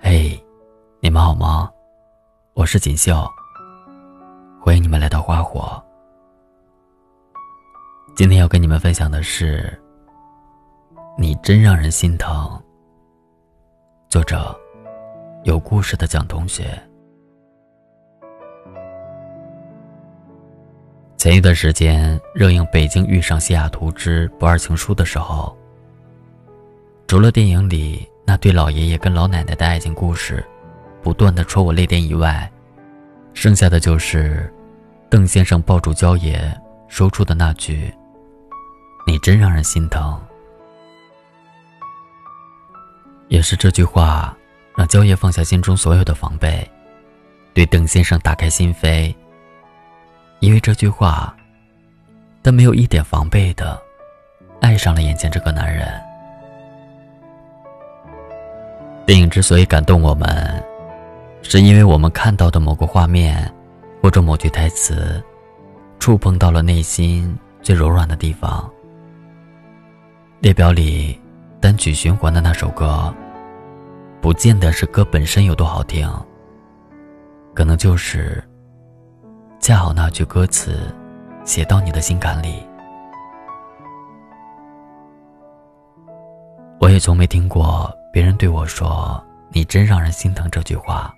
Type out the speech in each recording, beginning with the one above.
嘿，你们好吗？我是锦绣。欢迎你们来到花火。今天要跟你们分享的是，你真让人心疼。作者，有故事的蒋同学。前一段时间热映《北京遇上西雅图之不二情书》的时候，除了电影里。那对老爷爷跟老奶奶的爱情故事，不断的戳我泪点以外，剩下的就是邓先生抱住焦爷说出的那句：“你真让人心疼。”也是这句话，让焦爷放下心中所有的防备，对邓先生打开心扉。因为这句话，他没有一点防备的爱上了眼前这个男人。电影之所以感动我们，是因为我们看到的某个画面，或者某句台词，触碰到了内心最柔软的地方。列表里单曲循环的那首歌，不见得是歌本身有多好听，可能就是恰好那句歌词写到你的心坎里。我也从没听过。别人对我说：“你真让人心疼。”这句话，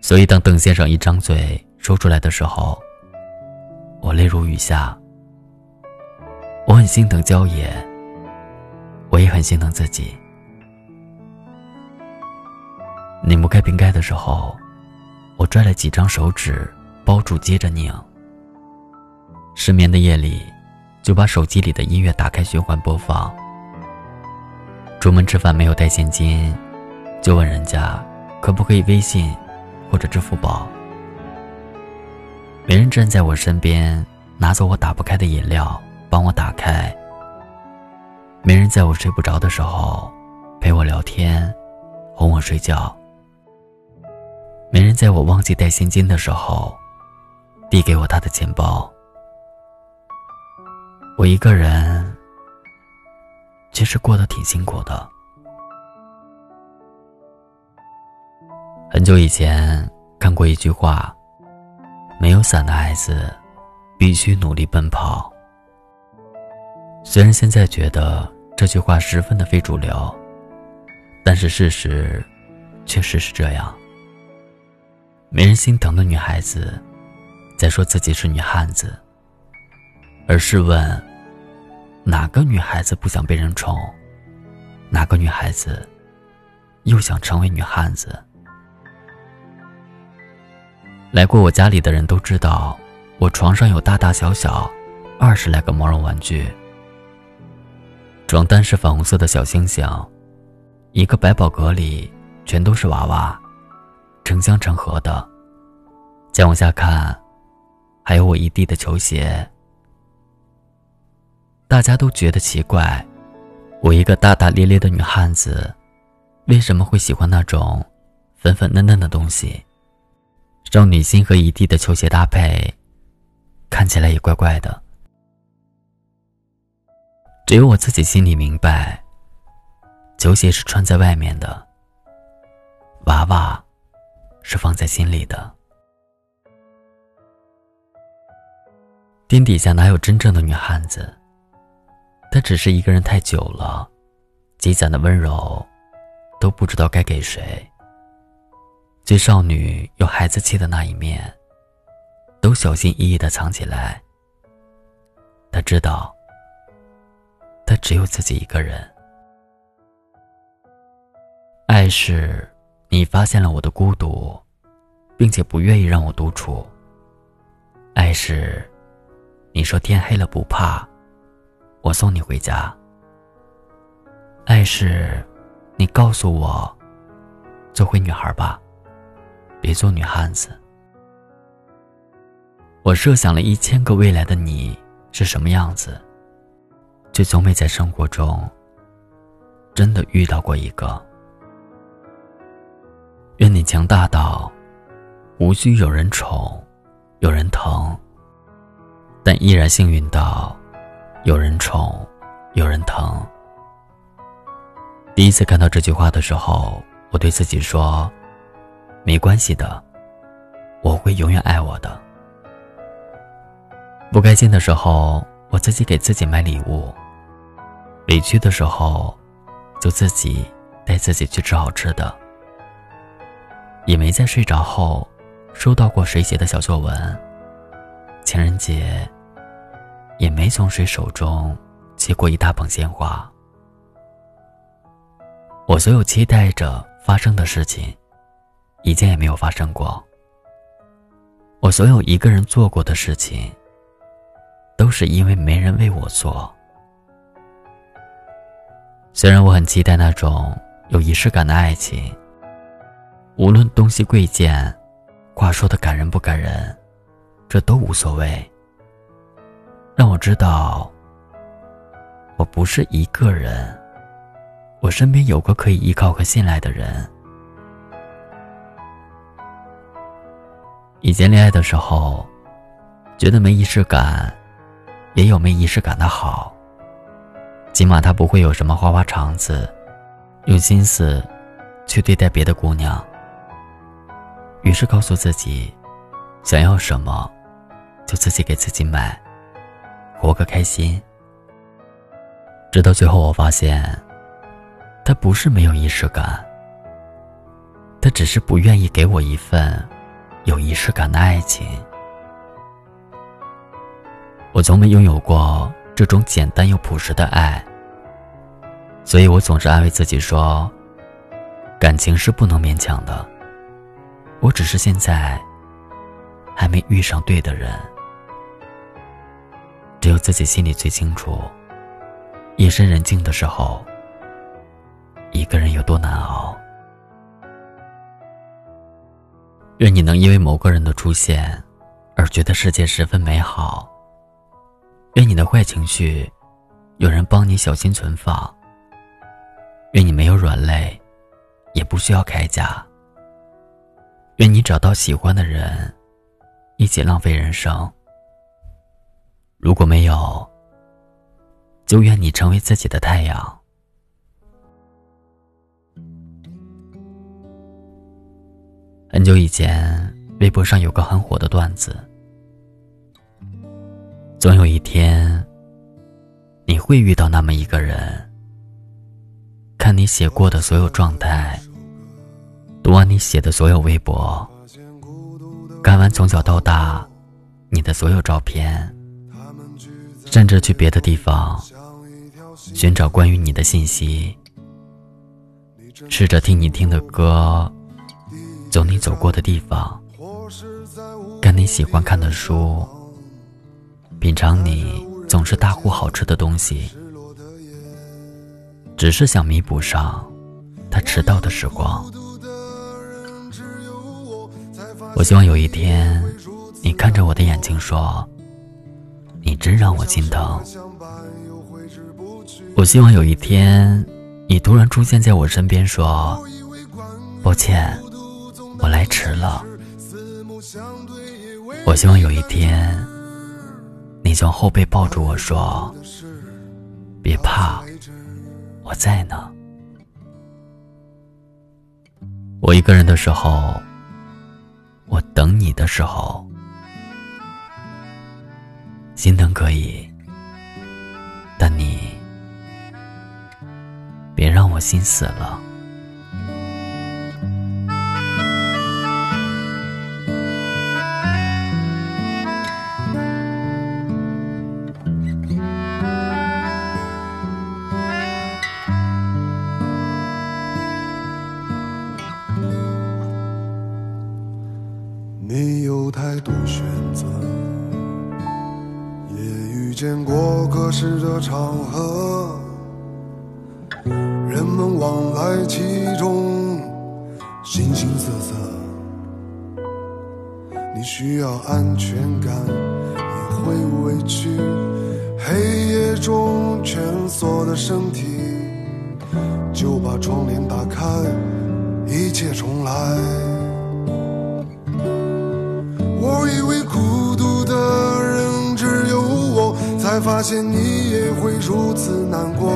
所以当邓先生一张嘴说出来的时候，我泪如雨下。我很心疼焦爷，我也很心疼自己。拧不开瓶盖的时候，我拽了几张手指包住，接着拧。失眠的夜里，就把手机里的音乐打开循环播放。出门吃饭没有带现金，就问人家可不可以微信或者支付宝。没人站在我身边拿走我打不开的饮料，帮我打开。没人在我睡不着的时候陪我聊天，哄我睡觉。没人在我忘记带现金的时候递给我他的钱包。我一个人。其实过得挺辛苦的。很久以前看过一句话：“没有伞的孩子，必须努力奔跑。”虽然现在觉得这句话十分的非主流，但是事实确实是这样。没人心疼的女孩子，在说自己是女汉子，而试问。哪个女孩子不想被人宠？哪个女孩子又想成为女汉子？来过我家里的人都知道，我床上有大大小小二十来个毛绒玩具。床单是粉红色的小星星，一个百宝格里全都是娃娃，成箱成盒的。再往下看，还有我一地的球鞋。大家都觉得奇怪，我一个大大咧咧的女汉子，为什么会喜欢那种粉粉嫩嫩的东西？少女心和一地的球鞋搭配，看起来也怪怪的。只有我自己心里明白，球鞋是穿在外面的，娃娃是放在心里的。天底下哪有真正的女汉子？他只是一个人太久了，积攒的温柔都不知道该给谁。最少女有孩子气的那一面，都小心翼翼的藏起来。他知道，他只有自己一个人。爱是，你发现了我的孤独，并且不愿意让我独处。爱是，你说天黑了不怕。我送你回家。爱是，你告诉我，做回女孩吧，别做女汉子。我设想了一千个未来的你是什么样子，却从没在生活中真的遇到过一个。愿你强大到无需有人宠，有人疼，但依然幸运到。有人宠，有人疼。第一次看到这句话的时候，我对自己说：“没关系的，我会永远爱我的。”不开心的时候，我自己给自己买礼物；委屈的时候，就自己带自己去吃好吃的。也没在睡着后收到过谁写的小作文。情人节，也没从谁手中接过一大捧鲜花。我所有期待着发生的事情，一件也没有发生过。我所有一个人做过的事情，都是因为没人为我做。虽然我很期待那种有仪式感的爱情。无论东西贵贱，话说的感人不感人，这都无所谓。让我知道，我不是一个人，我身边有个可以依靠和信赖的人。以前恋爱的时候，觉得没仪式感，也有没仪式感的好。起码他不会有什么花花肠子，用心思去对待别的姑娘。于是告诉自己，想要什么，就自己给自己买，活个开心。直到最后，我发现，他不是没有仪式感，他只是不愿意给我一份有仪式感的爱情。我从没拥有过这种简单又朴实的爱，所以我总是安慰自己说，感情是不能勉强的。我只是现在还没遇上对的人，只有自己心里最清楚。夜深人静的时候，一个人有多难熬。愿你能因为某个人的出现而觉得世界十分美好。愿你的坏情绪有人帮你小心存放。愿你没有软肋，也不需要铠甲。愿你找到喜欢的人，一起浪费人生。如果没有，就愿你成为自己的太阳。很久以前，微博上有个很火的段子：总有一天，你会遇到那么一个人，看你写过的所有状态。读完你写的所有微博，看完从小到大你的所有照片，甚至去别的地方寻找关于你的信息，试着听你听的歌，走你走过的地方，看你喜欢看的书，品尝你总是大呼好吃的东西，只是想弥补上他迟到的时光。我希望有一天，你看着我的眼睛说：“你真让我心疼。”我希望有一天，你突然出现在我身边说：“抱歉，我来迟了。”我希望有一天，你从后背抱住我说：“别怕，我在呢。”我一个人的时候。我等你的时候，心疼可以，但你别让我心死了。你有太多选择，也遇见过各式的场合，人们往来其中，形形色色。你需要安全感，也会委屈。黑夜中蜷缩的身体，就把窗帘打开，一切重来。现你也会如此难过。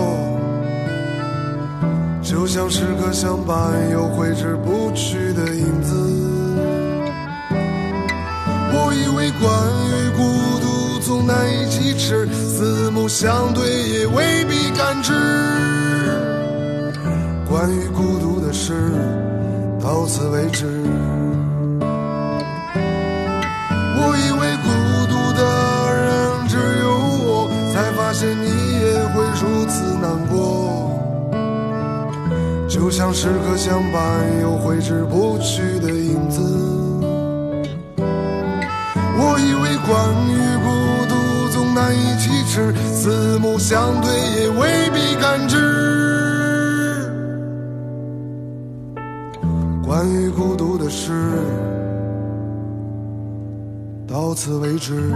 就像时刻相伴又挥之不去的影子。我以为关于孤独总难以启齿，四目相对也未必感知。关于孤独的事，到此为止。你也会如此难过。就像时刻相伴又挥之不去的影子。我以为关于孤独总难以启齿，四目相对也未必感知。关于孤独的事，到此为止。